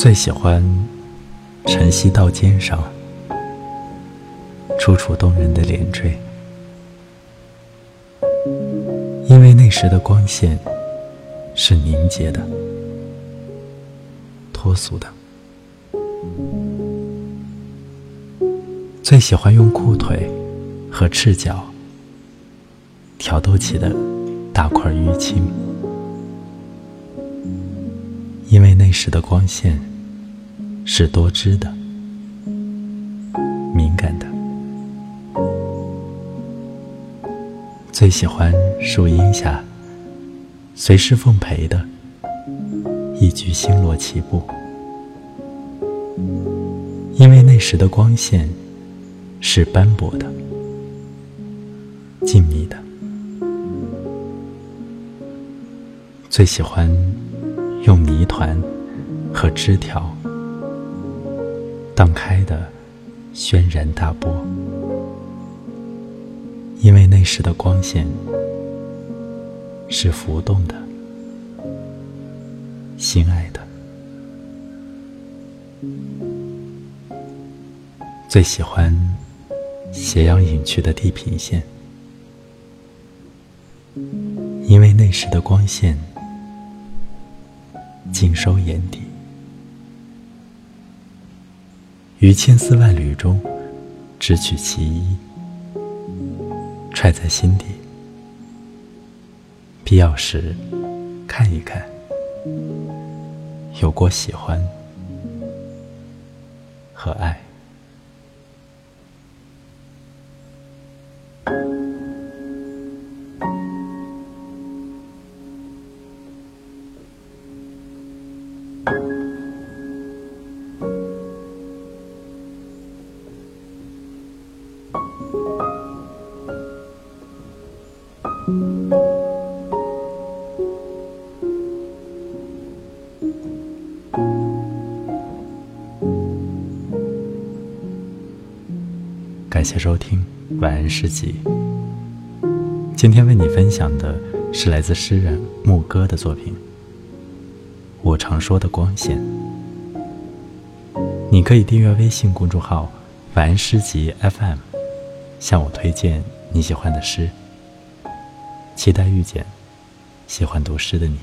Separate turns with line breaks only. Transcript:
最喜欢晨曦到肩上，楚楚动人的连缀，因为那时的光线是凝结的、脱俗的。最喜欢用裤腿和赤脚挑逗起的大块淤青。因为那时的光线是多汁的、敏感的，最喜欢树荫下随时奉陪的一局星罗棋布。因为那时的光线是斑驳的、静谧的，最喜欢。用泥团和枝条荡开的轩然大波，因为那时的光线是浮动的、心爱的，最喜欢斜阳隐去的地平线，因为那时的光线。尽收眼底，于千丝万缕中只取其一，揣在心底。必要时看一看，有过喜欢和爱。感谢收听《晚安诗集》。今天为你分享的是来自诗人牧歌的作品《我常说的光线》。你可以订阅微信公众号“晚安诗集 FM”，向我推荐你喜欢的诗。期待遇见喜欢读诗的你。